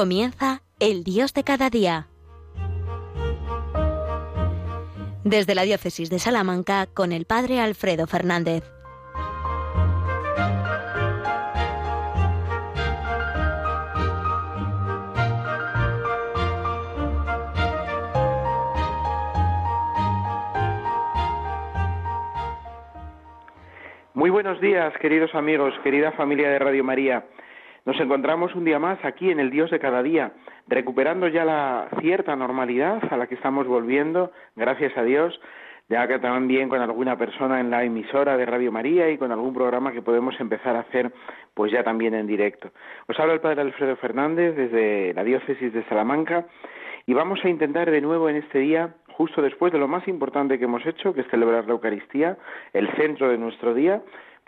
Comienza el Dios de cada día. Desde la Diócesis de Salamanca con el Padre Alfredo Fernández. Muy buenos días, queridos amigos, querida familia de Radio María. Nos encontramos un día más aquí en el Dios de cada día, recuperando ya la cierta normalidad a la que estamos volviendo, gracias a Dios, ya que también con alguna persona en la emisora de Radio María y con algún programa que podemos empezar a hacer pues ya también en directo. Os habla el Padre Alfredo Fernández desde la diócesis de Salamanca y vamos a intentar de nuevo en este día, justo después de lo más importante que hemos hecho, que es celebrar la Eucaristía, el centro de nuestro día,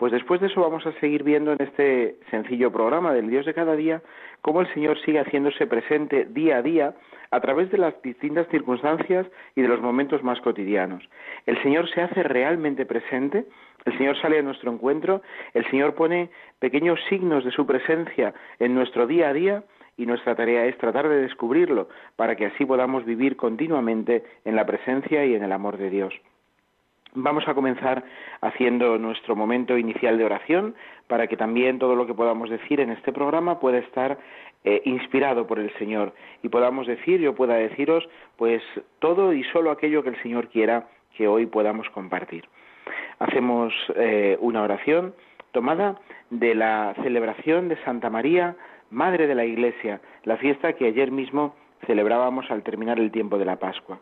pues después de eso vamos a seguir viendo en este sencillo programa del Dios de cada día cómo el Señor sigue haciéndose presente día a día a través de las distintas circunstancias y de los momentos más cotidianos. El Señor se hace realmente presente, el Señor sale a nuestro encuentro, el Señor pone pequeños signos de su presencia en nuestro día a día y nuestra tarea es tratar de descubrirlo para que así podamos vivir continuamente en la presencia y en el amor de Dios. Vamos a comenzar haciendo nuestro momento inicial de oración para que también todo lo que podamos decir en este programa pueda estar eh, inspirado por el Señor y podamos decir, yo pueda deciros, pues todo y solo aquello que el Señor quiera que hoy podamos compartir. Hacemos eh, una oración tomada de la celebración de Santa María, Madre de la Iglesia, la fiesta que ayer mismo celebrábamos al terminar el tiempo de la Pascua.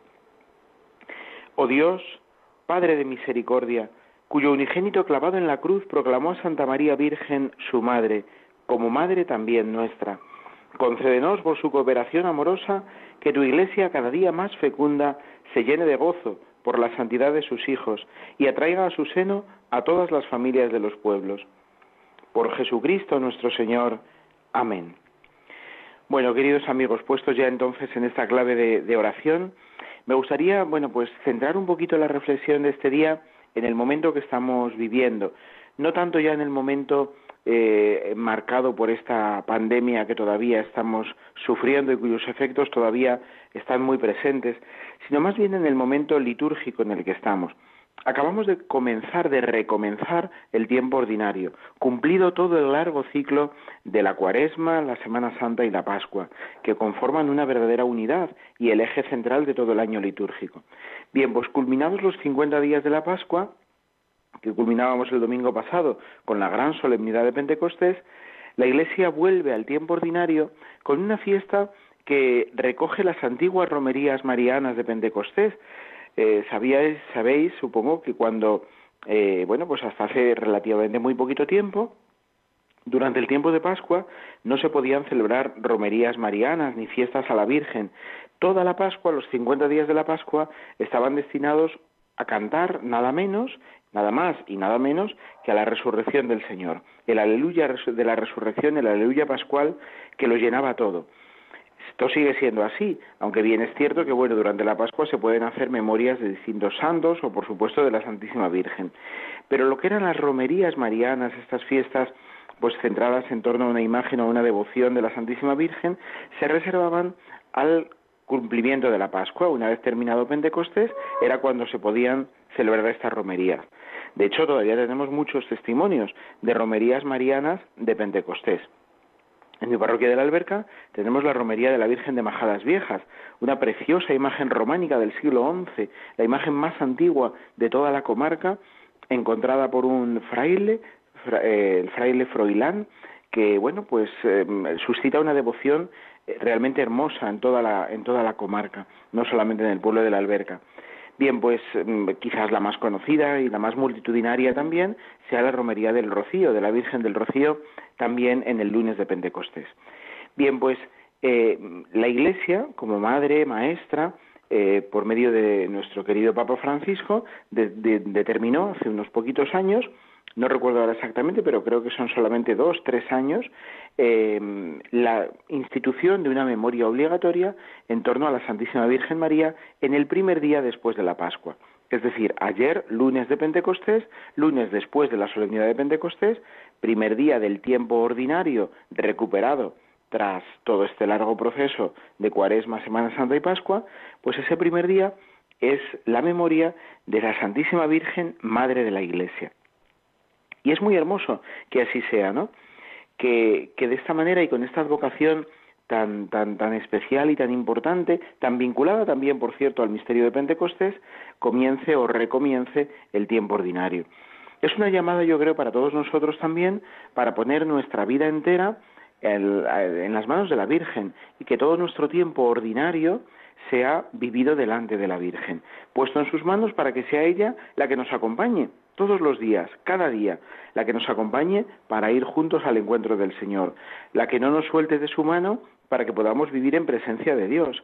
Oh Dios, Padre de misericordia, cuyo unigénito clavado en la cruz proclamó a Santa María Virgen su Madre, como Madre también nuestra. Concédenos por su cooperación amorosa que tu Iglesia cada día más fecunda se llene de gozo por la santidad de sus hijos y atraiga a su seno a todas las familias de los pueblos. Por Jesucristo nuestro Señor. Amén. Bueno, queridos amigos, puestos ya entonces en esta clave de, de oración, me gustaría, bueno, pues centrar un poquito la reflexión de este día en el momento que estamos viviendo, no tanto ya en el momento eh, marcado por esta pandemia que todavía estamos sufriendo y cuyos efectos todavía están muy presentes, sino más bien en el momento litúrgico en el que estamos. Acabamos de comenzar, de recomenzar el tiempo ordinario, cumplido todo el largo ciclo de la Cuaresma, la Semana Santa y la Pascua, que conforman una verdadera unidad y el eje central de todo el año litúrgico. Bien, pues culminados los 50 días de la Pascua, que culminábamos el domingo pasado con la gran solemnidad de Pentecostés, la Iglesia vuelve al tiempo ordinario con una fiesta que recoge las antiguas romerías marianas de Pentecostés, eh, sabíais, sabéis, supongo, que cuando, eh, bueno, pues hasta hace relativamente muy poquito tiempo, durante el tiempo de Pascua no se podían celebrar romerías marianas ni fiestas a la Virgen. Toda la Pascua, los 50 días de la Pascua, estaban destinados a cantar nada menos, nada más y nada menos que a la resurrección del Señor. El aleluya de la resurrección, el aleluya pascual que lo llenaba todo. Esto sigue siendo así, aunque bien es cierto que bueno, durante la Pascua se pueden hacer memorias de distintos santos o por supuesto de la Santísima Virgen. Pero lo que eran las romerías marianas, estas fiestas pues centradas en torno a una imagen o una devoción de la Santísima Virgen, se reservaban al cumplimiento de la Pascua. Una vez terminado Pentecostés, era cuando se podían celebrar estas romerías. De hecho, todavía tenemos muchos testimonios de romerías marianas de Pentecostés. En mi parroquia de la Alberca tenemos la romería de la Virgen de Majadas Viejas, una preciosa imagen románica del siglo XI, la imagen más antigua de toda la comarca, encontrada por un fraile, eh, el fraile Froilán, que bueno, pues em, suscita una devoción eh, realmente hermosa en toda la en toda la comarca, no solamente en el pueblo de la Alberca. Bien, pues em, quizás la más conocida y la más multitudinaria también sea la romería del Rocío, de la Virgen del Rocío, también en el lunes de Pentecostés. Bien, pues eh, la Iglesia, como madre, maestra, eh, por medio de nuestro querido Papa Francisco, determinó hace unos poquitos años, no recuerdo ahora exactamente, pero creo que son solamente dos, tres años, eh, la institución de una memoria obligatoria en torno a la Santísima Virgen María en el primer día después de la Pascua. Es decir, ayer, lunes de Pentecostés, lunes después de la solemnidad de Pentecostés, primer día del tiempo ordinario recuperado tras todo este largo proceso de Cuaresma, Semana Santa y Pascua, pues ese primer día es la memoria de la Santísima Virgen, Madre de la Iglesia. Y es muy hermoso que así sea, ¿no? Que, de esta manera y con esta advocación tan, tan, tan especial y tan importante, tan vinculada también, por cierto, al misterio de Pentecostés, comience o recomience el tiempo ordinario. Es una llamada, yo creo, para todos nosotros también, para poner nuestra vida entera en las manos de la Virgen y que todo nuestro tiempo ordinario sea vivido delante de la Virgen, puesto en sus manos para que sea ella la que nos acompañe todos los días, cada día, la que nos acompañe para ir juntos al encuentro del Señor, la que no nos suelte de su mano para que podamos vivir en presencia de Dios.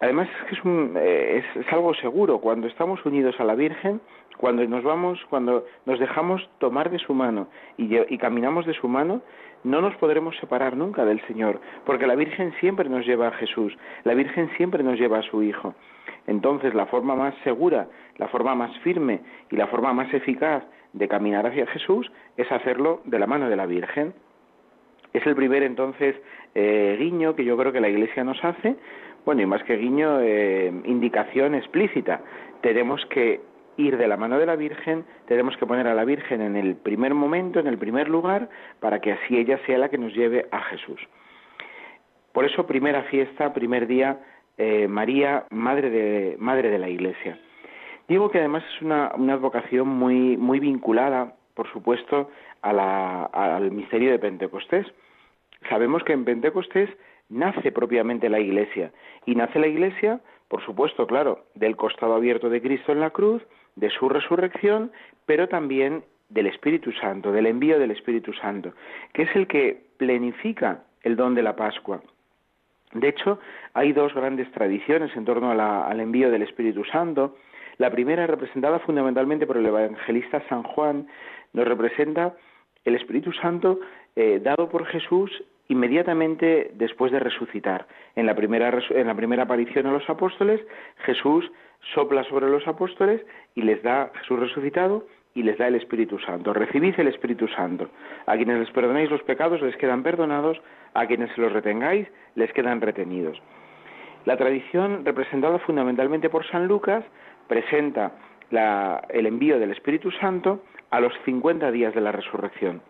Además es que es, eh, es, algo seguro, cuando estamos unidos a la Virgen, cuando nos vamos, cuando nos dejamos tomar de su mano y caminamos de su mano, no nos podremos separar nunca del Señor, porque la Virgen siempre nos lleva a Jesús, la Virgen siempre nos lleva a su Hijo. Entonces, la forma más segura, la forma más firme y la forma más eficaz de caminar hacia Jesús es hacerlo de la mano de la Virgen. Es el primer entonces eh, guiño que yo creo que la Iglesia nos hace, bueno, y más que guiño, eh, indicación explícita. Tenemos que ir de la mano de la Virgen, tenemos que poner a la Virgen en el primer momento, en el primer lugar, para que así ella sea la que nos lleve a Jesús. Por eso, primera fiesta, primer día, eh, María, madre de, madre de la Iglesia. Digo que además es una, advocación muy, muy vinculada, por supuesto, al misterio de Pentecostés. Sabemos que en Pentecostés nace propiamente la Iglesia, y nace la Iglesia, por supuesto, claro, del costado abierto de Cristo en la cruz, de su resurrección, pero también del Espíritu Santo, del envío del Espíritu Santo, que es el que plenifica el don de la Pascua. De hecho, hay dos grandes tradiciones en torno al envío del Espíritu Santo. La primera, representada fundamentalmente por el evangelista San Juan, nos representa el Espíritu Santo eh, dado por Jesús inmediatamente después de resucitar. En la, primera, en la primera aparición a los apóstoles, Jesús sopla sobre los apóstoles y les da Jesús resucitado y les da el Espíritu Santo. Recibid el Espíritu Santo. A quienes les perdonáis los pecados les quedan perdonados, a quienes se los retengáis les quedan retenidos. La tradición, representada fundamentalmente por San Lucas, presenta el envío del Espíritu Santo a los 50 días de la resurrección.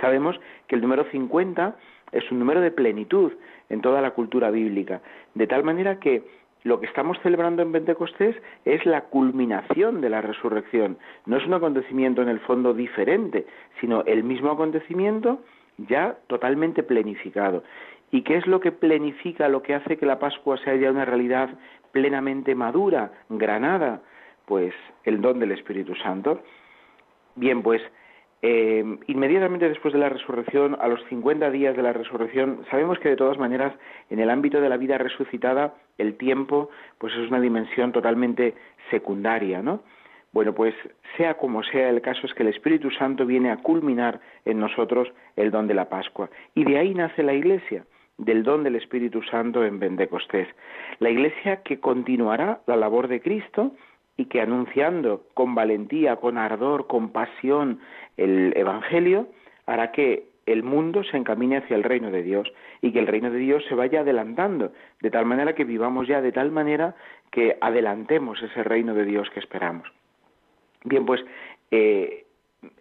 Sabemos que el número 50 es un número de plenitud en toda la cultura bíblica, de tal manera que lo que estamos celebrando en Pentecostés es la culminación de la resurrección. No es un acontecimiento en el fondo diferente, sino el mismo acontecimiento ya totalmente plenificado. ¿Y qué es lo que plenifica, lo que hace que la Pascua sea ya una realidad plenamente madura, granada? Pues el don del Espíritu Santo. Bien, pues eh, inmediatamente después de la resurrección, a los 50 días de la resurrección, sabemos que de todas maneras, en el ámbito de la vida resucitada, el tiempo, pues es una dimensión totalmente secundaria, ¿no? Bueno, pues sea como sea, el caso es que el Espíritu Santo viene a culminar en nosotros el don de la Pascua. Y de ahí nace la Iglesia, del don del Espíritu Santo en Pentecostés. La Iglesia que continuará la labor de Cristo y que anunciando con valentía, con ardor, con pasión el Evangelio, hará que el mundo se encamine hacia el reino de Dios y que el reino de Dios se vaya adelantando, de tal manera que vivamos ya de tal manera que adelantemos ese reino de Dios que esperamos. Bien, pues eh,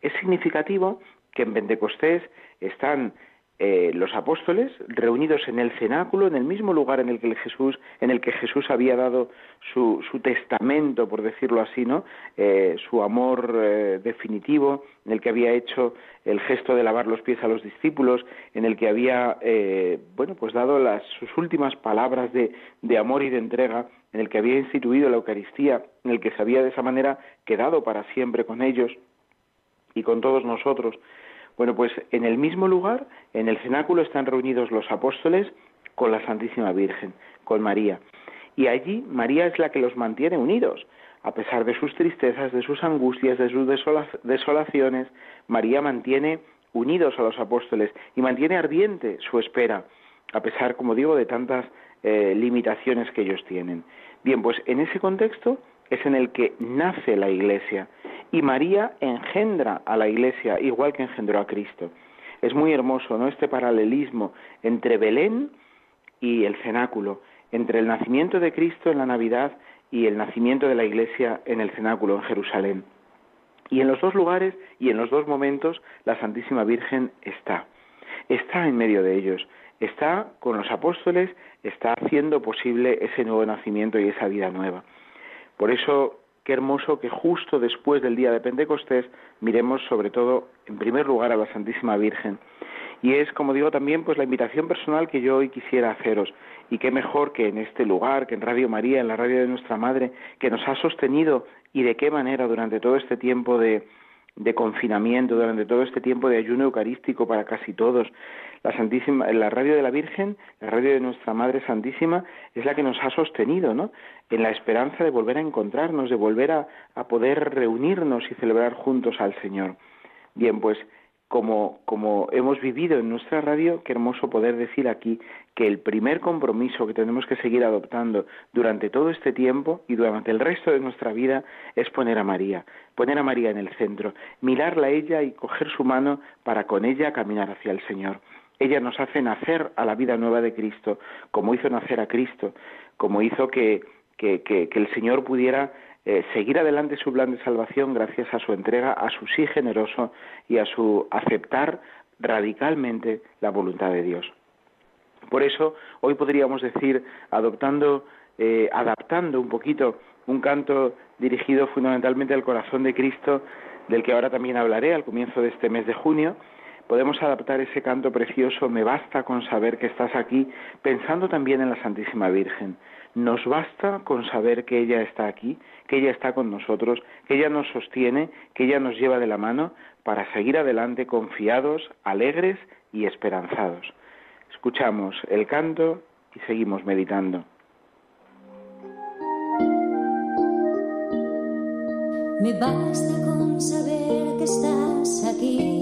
es significativo que en Pentecostés están eh, los apóstoles reunidos en el cenáculo, en el mismo lugar en el que Jesús, en el que Jesús había dado su, su testamento, por decirlo así, ¿no? Eh, su amor eh, definitivo, en el que había hecho el gesto de lavar los pies a los discípulos, en el que había, bueno, pues dado las, sus últimas palabras de, de amor y de entrega, en el que había instituido la Eucaristía, en el que se había de esa manera quedado para siempre con ellos y con todos nosotros. Bueno, pues en el mismo lugar, en el cenáculo, están reunidos los apóstoles con la Santísima Virgen, con María. Y allí María es la que los mantiene unidos. A pesar de sus tristezas, de sus angustias, de sus desolaciones, María mantiene unidos a los apóstoles y mantiene ardiente su espera, a pesar, como digo, de tantas eh, limitaciones que ellos tienen. Bien, pues en ese contexto es en el que nace la Iglesia y María engendra a la Iglesia igual que engendró a Cristo. Es muy hermoso, ¿no? Este paralelismo entre Belén y el cenáculo, entre el nacimiento de Cristo en la Navidad y el nacimiento de la Iglesia en el cenáculo en Jerusalén. Y en los dos lugares y en los dos momentos la Santísima Virgen está. Está en medio de ellos, está con los apóstoles, está haciendo posible ese nuevo nacimiento y esa vida nueva. Por eso, qué hermoso que justo después del día de Pentecostés miremos sobre todo, en primer lugar, a la Santísima Virgen. Y es, como digo, también pues la invitación personal que yo hoy quisiera haceros. Y qué mejor que en este lugar, que en Radio María, en la radio de nuestra Madre, que nos ha sostenido y de qué manera durante todo este tiempo de, de confinamiento, durante todo este tiempo de ayuno eucarístico para casi todos. La Santísima, la radio de la Virgen, la radio de nuestra Madre Santísima, es la que nos ha sostenido, ¿no? En la esperanza de volver a encontrarnos, de volver a, a poder reunirnos y celebrar juntos al Señor. Bien, pues como, como hemos vivido en nuestra radio, qué hermoso poder decir aquí que el primer compromiso que tenemos que seguir adoptando durante todo este tiempo y durante el resto de nuestra vida es poner a María, poner a María en el centro, mirarla a ella y coger su mano para con ella caminar hacia el Señor. Ella nos hace nacer a la vida nueva de Cristo, como hizo nacer a Cristo, como hizo que, que, que, el Señor pudiera eh, seguir adelante su plan de salvación gracias a su entrega, a su sí generoso y a su aceptar radicalmente la voluntad de Dios. Por eso, hoy podríamos decir, adoptando, eh, adaptando un poquito un canto dirigido fundamentalmente al corazón de Cristo, del que ahora también hablaré al comienzo de este mes de junio, podemos adaptar ese canto precioso, me basta con saber que estás aquí, pensando también en la Santísima Virgen. Nos basta con saber que ella está aquí, que ella está con nosotros, que ella nos sostiene, que ella nos lleva de la mano para seguir adelante confiados, alegres y esperanzados. Escuchamos el canto y seguimos meditando. Me basta con saber que estás aquí,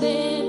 saber.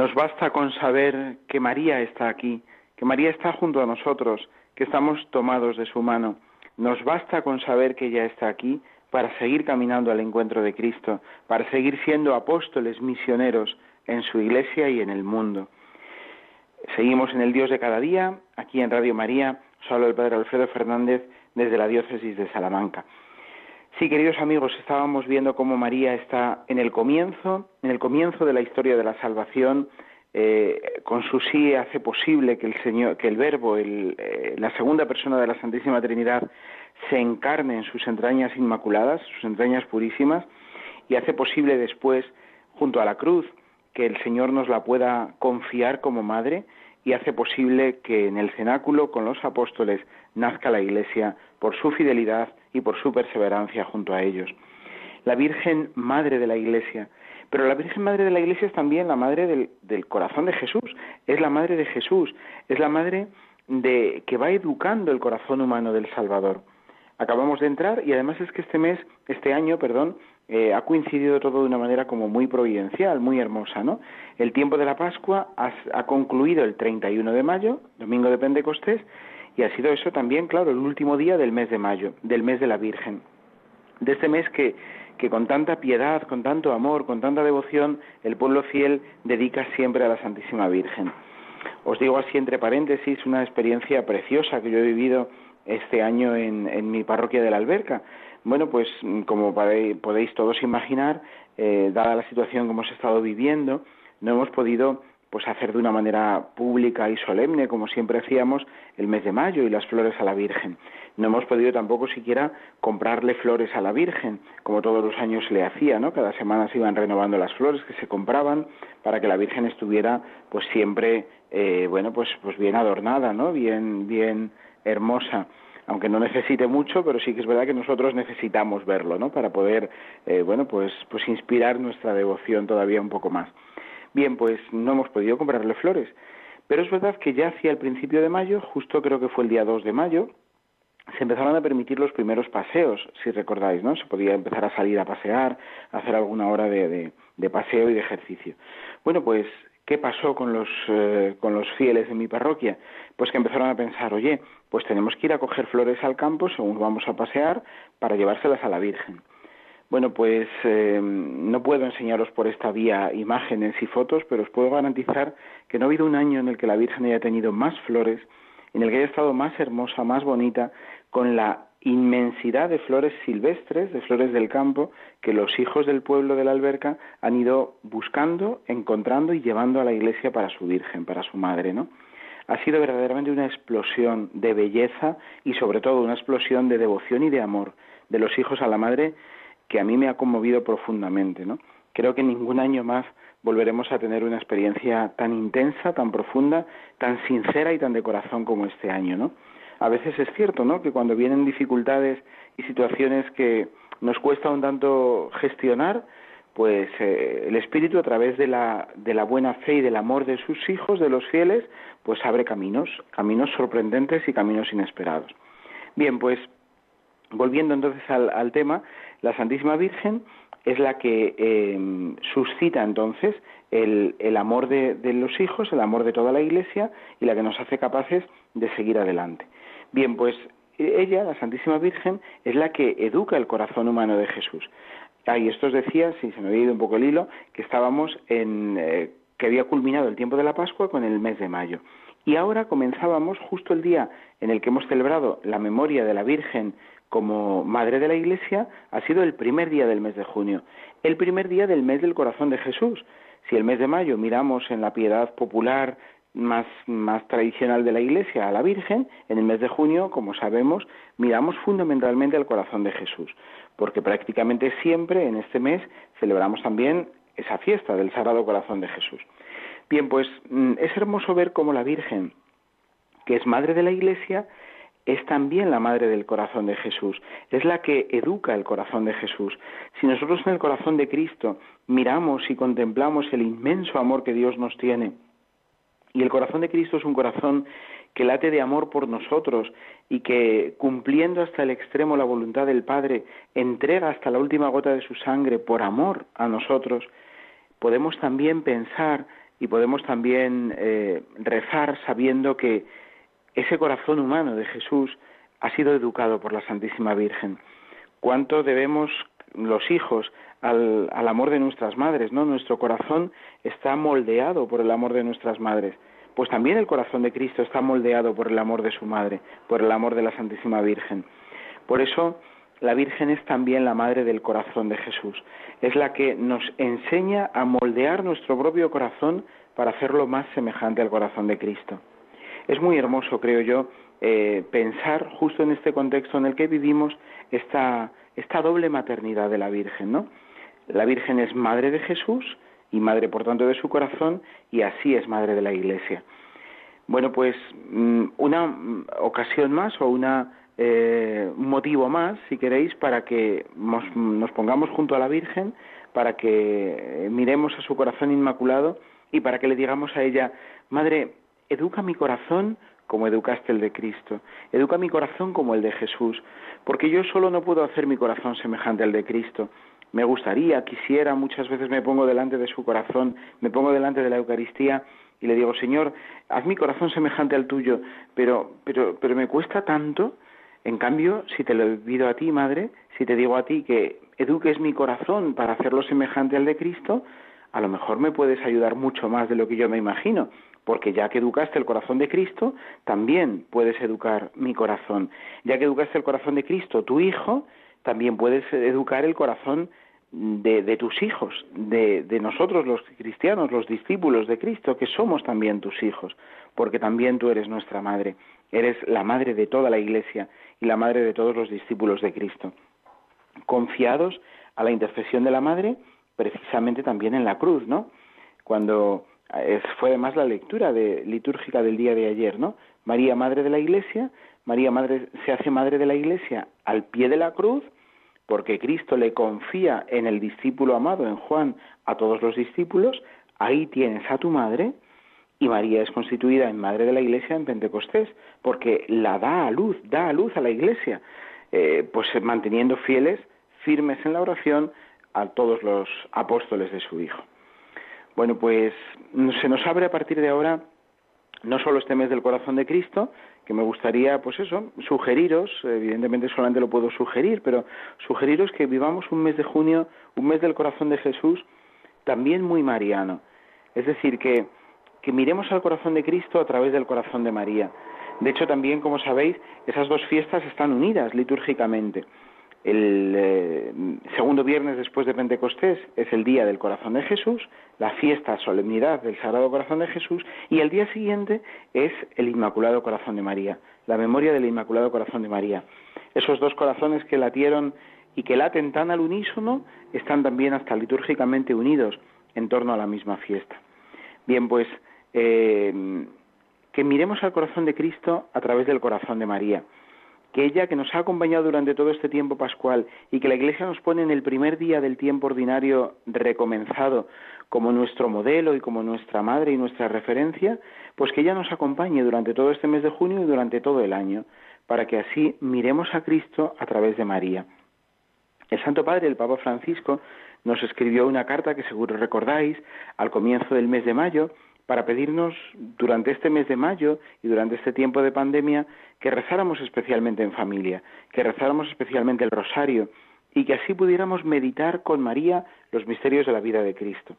Nos basta con saber que María está aquí, que María está junto a nosotros, que estamos tomados de su mano. Nos basta con saber que ella está aquí para seguir caminando al encuentro de Cristo, para seguir siendo apóstoles misioneros en su iglesia y en el mundo. Seguimos en el Dios de cada día, aquí en Radio María, solo el Padre Alfredo Fernández desde la diócesis de Salamanca. Sí, queridos amigos, estábamos viendo cómo María está en el comienzo, en el comienzo de la historia de la salvación, eh, con su sí hace posible que el Señor, que el Verbo, eh, la segunda persona de la Santísima Trinidad, se encarne en sus entrañas inmaculadas, sus entrañas purísimas, y hace posible después, junto a la cruz, que el Señor nos la pueda confiar como madre y hace posible que en el cenáculo con los apóstoles nazca la Iglesia por su fidelidad y por su perseverancia junto a ellos. La Virgen Madre de la Iglesia, pero la Virgen Madre de la Iglesia es también la Madre del, del corazón de Jesús, es la Madre de Jesús, es la Madre de, que va educando el corazón humano del Salvador. Acabamos de entrar y además es que este mes, este año, perdón, eh, ha coincidido todo de una manera como muy providencial, muy hermosa, ¿no? El tiempo de la Pascua ha, concluido el 31 de mayo, domingo de Pentecostés, y ha sido eso también, claro, el último día del mes de mayo, del mes de la Virgen. De este mes que, que con tanta piedad, con tanto amor, con tanta devoción, el pueblo fiel dedica siempre a la Santísima Virgen. Os digo así entre paréntesis una experiencia preciosa que yo he vivido este año en, en mi parroquia de la Alberca. Bueno, pues como podéis todos imaginar, eh, dada la situación que hemos estado viviendo, no hemos podido pues hacer de una manera pública y solemne, como siempre hacíamos, el mes de mayo y las flores a la Virgen. No hemos podido tampoco siquiera comprarle flores a la Virgen, como todos los años le hacía, ¿no? Cada semana se iban renovando las flores que se compraban para que la Virgen estuviera, pues siempre, eh, bueno, pues, pues bien adornada, ¿no? Bien, bien hermosa aunque no necesite mucho, pero sí que es verdad que nosotros necesitamos verlo, ¿no? Para poder, eh, bueno, pues, pues inspirar nuestra devoción todavía un poco más. Bien, pues no hemos podido comprarle flores, pero es verdad que ya hacia el principio de mayo, justo creo que fue el día 2 de mayo, se empezaron a permitir los primeros paseos, si recordáis, ¿no? Se podía empezar a salir a pasear, a hacer alguna hora de, de, paseo y de ejercicio. Bueno, pues, ¿qué pasó con los, eh, con los fieles de mi parroquia? Pues que empezaron a pensar, oye, pues tenemos que ir a coger flores al campo según vamos a pasear para llevárselas a la Virgen. Bueno, pues eh, no puedo enseñaros por esta vía imágenes y fotos, pero os puedo garantizar que no ha habido un año en el que la Virgen haya tenido más flores, en el que haya estado más hermosa, más bonita, con la inmensidad de flores silvestres, de flores del campo, que los hijos del pueblo de la alberca han ido buscando, encontrando y llevando a la iglesia para su Virgen, para su madre, ¿no? Ha sido verdaderamente una explosión de belleza y sobre todo una explosión de devoción y de amor de los hijos a la madre que a mí me ha conmovido profundamente, ¿no? Creo que ningún año más volveremos a tener una experiencia tan intensa, tan profunda, tan sincera y tan de corazón como este año, ¿no? A veces es cierto, ¿no? Que cuando vienen dificultades y situaciones que nos cuesta un tanto gestionar, pues eh, el Espíritu a través de la, de la buena fe y del amor de sus hijos, de los fieles, pues abre caminos, caminos sorprendentes y caminos inesperados. Bien, pues volviendo entonces al tema, la Santísima Virgen es la que em, suscita entonces el, el amor de, de, los hijos, el amor de toda la Iglesia y la que nos hace capaces de seguir adelante. Bien, pues ella, la Santísima Virgen, es la que educa el corazón humano de Jesús. Ah, y esto os decía, si se me había ido un poco el hilo, que estábamos en, eh, que había culminado el tiempo de la Pascua con el mes de mayo. Y ahora comenzábamos justo el día en el que hemos celebrado la memoria de la Virgen como Madre de la Iglesia, ha sido el primer día del mes de junio, el primer día del mes del corazón de Jesús. Si el mes de mayo miramos en la piedad popular más, más tradicional de la Iglesia a la Virgen, en el mes de junio, como sabemos, miramos fundamentalmente al corazón de Jesús, porque prácticamente siempre en este mes celebramos también esa fiesta del Sagrado Corazón de Jesús. Bien, pues mm, es hermoso ver cómo la Virgen, que es Madre de la Iglesia, es también la madre del corazón de Jesús, es la que educa el corazón de Jesús. Si nosotros en el corazón de Cristo miramos y contemplamos el inmenso amor que Dios nos tiene, y el corazón de Cristo es un corazón que late de amor por nosotros y que, cumpliendo hasta el extremo la voluntad del Padre, entrega hasta la última gota de su sangre por amor a nosotros, podemos también pensar y podemos también eh, rezar sabiendo que ese corazón humano de Jesús ha sido educado por la Santísima Virgen. ¿Cuánto debemos los hijos al, al, amor de nuestras madres? ¿no? Nuestro corazón está moldeado por el amor de nuestras madres. Pues también el corazón de Cristo está moldeado por el amor de su madre, por el amor de la Santísima Virgen. Por eso la Virgen es también la madre del corazón de Jesús. Es la que nos enseña a moldear nuestro propio corazón para hacerlo más semejante al corazón de Cristo. Es muy hermoso, creo yo, eh, pensar justo en este contexto en el que vivimos esta, esta doble maternidad de la Virgen, ¿no? La Virgen es madre de Jesús y madre, por tanto, de su corazón, y así es madre de la Iglesia. Bueno, pues mm, una mm, ocasión más o eh, un motivo más, si queréis, para que nos, nos, pongamos junto a la Virgen, para que miremos a su corazón inmaculado y para que le digamos a ella, Madre, educa mi corazón como educaste el de Cristo, educa mi corazón como el de Jesús, porque yo solo no puedo hacer mi corazón semejante al de Cristo. Me gustaría, quisiera, muchas veces me pongo delante de su corazón, me pongo delante de la Eucaristía y le digo, Señor, haz mi corazón semejante al tuyo, pero, pero, pero me cuesta tanto. En cambio, si te lo pido a ti, Madre, si te digo a ti que eduques mi corazón para hacerlo semejante al de Cristo, a lo mejor me puedes ayudar mucho más de lo que yo me imagino, porque ya que educaste el corazón de Cristo, también puedes educar mi corazón. Ya que educaste el corazón de Cristo, tu Hijo, también puedes educar el corazón de, tus hijos, de, de, nosotros los cristianos, los discípulos de Cristo, que somos también tus hijos, porque también tú eres nuestra madre, eres la madre de toda la Iglesia y la madre de todos los discípulos de Cristo. Confiados a la intercesión de la madre, precisamente también en la cruz, ¿no? Cuando eh, fue además la lectura de, litúrgica del día de ayer, ¿no? María, madre de la Iglesia, María madre se hace madre de la Iglesia al pie de la cruz, porque Cristo le confía en el discípulo amado, en Juan, a todos los discípulos, ahí tienes a tu madre, y María es constituida en madre de la Iglesia en Pentecostés, porque la da a luz, da a luz a la Iglesia, eh, pues manteniendo fieles, firmes en la oración a todos los apóstoles de su Hijo. Bueno, pues se nos abre a partir de ahora no solo este mes del corazón de Cristo, que me gustaría, pues eso, sugeriros, evidentemente solamente lo puedo sugerir, pero sugeriros que vivamos un mes de junio, un mes del corazón de Jesús, también muy mariano. Es decir, que, que miremos al corazón de Cristo a través del corazón de María. De hecho, también, como sabéis, esas dos fiestas están unidas litúrgicamente. El eh, segundo viernes después de Pentecostés es el día del corazón de Jesús, la fiesta solemnidad del Sagrado Corazón de Jesús y el día siguiente es el Inmaculado Corazón de María, la memoria del Inmaculado Corazón de María. Esos dos corazones que latieron y que laten tan al unísono están también hasta litúrgicamente unidos en torno a la misma fiesta. Bien, pues eh, que miremos al corazón de Cristo a través del corazón de María que ella que nos ha acompañado durante todo este tiempo pascual y que la Iglesia nos pone en el primer día del tiempo ordinario recomenzado como nuestro modelo y como nuestra madre y nuestra referencia, pues que ella nos acompañe durante todo este mes de junio y durante todo el año, para que así miremos a Cristo a través de María. El Santo Padre, el Papa Francisco, nos escribió una carta que seguro recordáis al comienzo del mes de mayo, para pedirnos durante este mes de mayo y durante este tiempo de pandemia que rezáramos especialmente en familia, que rezáramos especialmente el rosario y que así pudiéramos meditar con María los misterios de la vida de Cristo.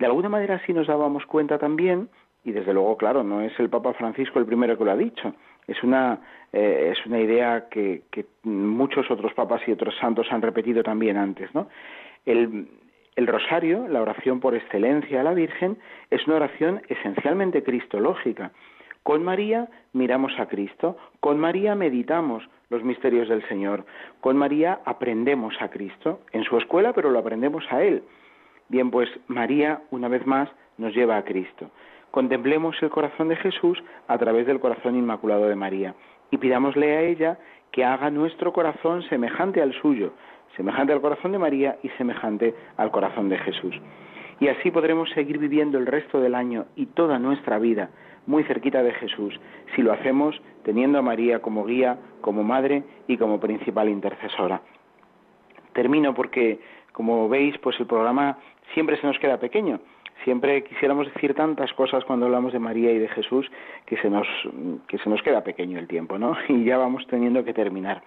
De alguna manera así nos dábamos cuenta también, y desde luego, claro, no es el Papa Francisco el primero que lo ha dicho, es una, eh, es una idea que, que muchos otros papas y otros santos han repetido también antes, ¿no? El, el rosario, la oración por excelencia a la Virgen, es una oración esencialmente cristológica. Con María miramos a Cristo, con María meditamos los misterios del Señor, con María aprendemos a Cristo, en su escuela, pero lo aprendemos a Él. Bien, pues María, una vez más, nos lleva a Cristo. Contemplemos el corazón de Jesús a través del corazón inmaculado de María y pidámosle a ella que haga nuestro corazón semejante al suyo, semejante al corazón de María y semejante al corazón de Jesús. Y así podremos seguir viviendo el resto del año y toda nuestra vida muy cerquita de Jesús, si lo hacemos teniendo a María como guía, como madre y como principal intercesora. Termino porque, como veis, pues el programa siempre se nos queda pequeño. Siempre quisiéramos decir tantas cosas cuando hablamos de María y de Jesús que se nos, que se nos queda pequeño el tiempo, ¿no? Y ya vamos teniendo que terminar.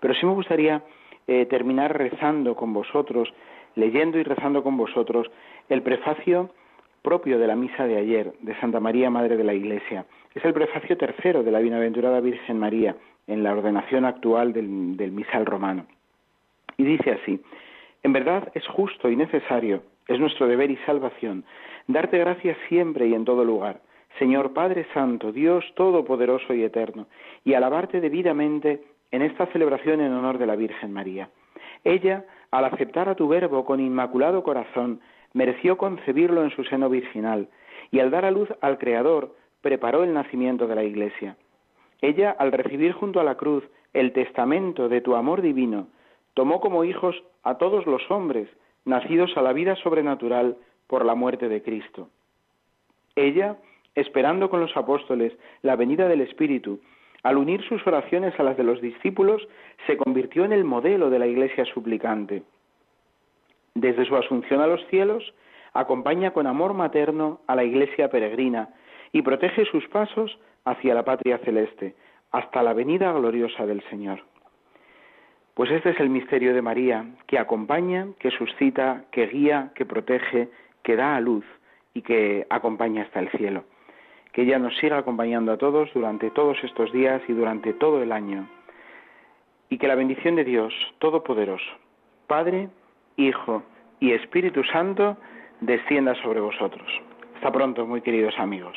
Pero sí me gustaría eh, terminar rezando con vosotros, leyendo y rezando con vosotros el prefacio propio de la misa de ayer, de Santa María, Madre de la Iglesia. Es el prefacio tercero de la Bienaventurada Virgen María en la ordenación actual del, del misal romano. Y dice así, en verdad es justo y necesario, es nuestro deber y salvación, darte gracias siempre y en todo lugar, Señor Padre Santo, Dios Todopoderoso y Eterno, y alabarte debidamente en esta celebración en honor de la Virgen María. Ella, al aceptar a tu verbo con inmaculado corazón, mereció concebirlo en su seno virginal, y al dar a luz al Creador, preparó el nacimiento de la Iglesia. Ella, al recibir junto a la cruz el testamento de tu amor divino, tomó como hijos a todos los hombres nacidos a la vida sobrenatural por la muerte de Cristo. Ella, esperando con los apóstoles la venida del Espíritu, al unir sus oraciones a las de los discípulos, se convirtió en el modelo de la Iglesia suplicante. Desde su asunción a los cielos, acompaña con amor materno a la Iglesia peregrina y protege sus pasos hacia la patria celeste, hasta la venida gloriosa del Señor. Pues este es el misterio de María, que acompaña, que suscita, que guía, que protege, que da a luz y que acompaña hasta el cielo. Que ella nos siga acompañando a todos durante todos estos días y durante todo el año. Y que la bendición de Dios Todopoderoso, Padre, Hijo y Espíritu Santo, descienda sobre vosotros. Hasta pronto, muy queridos amigos.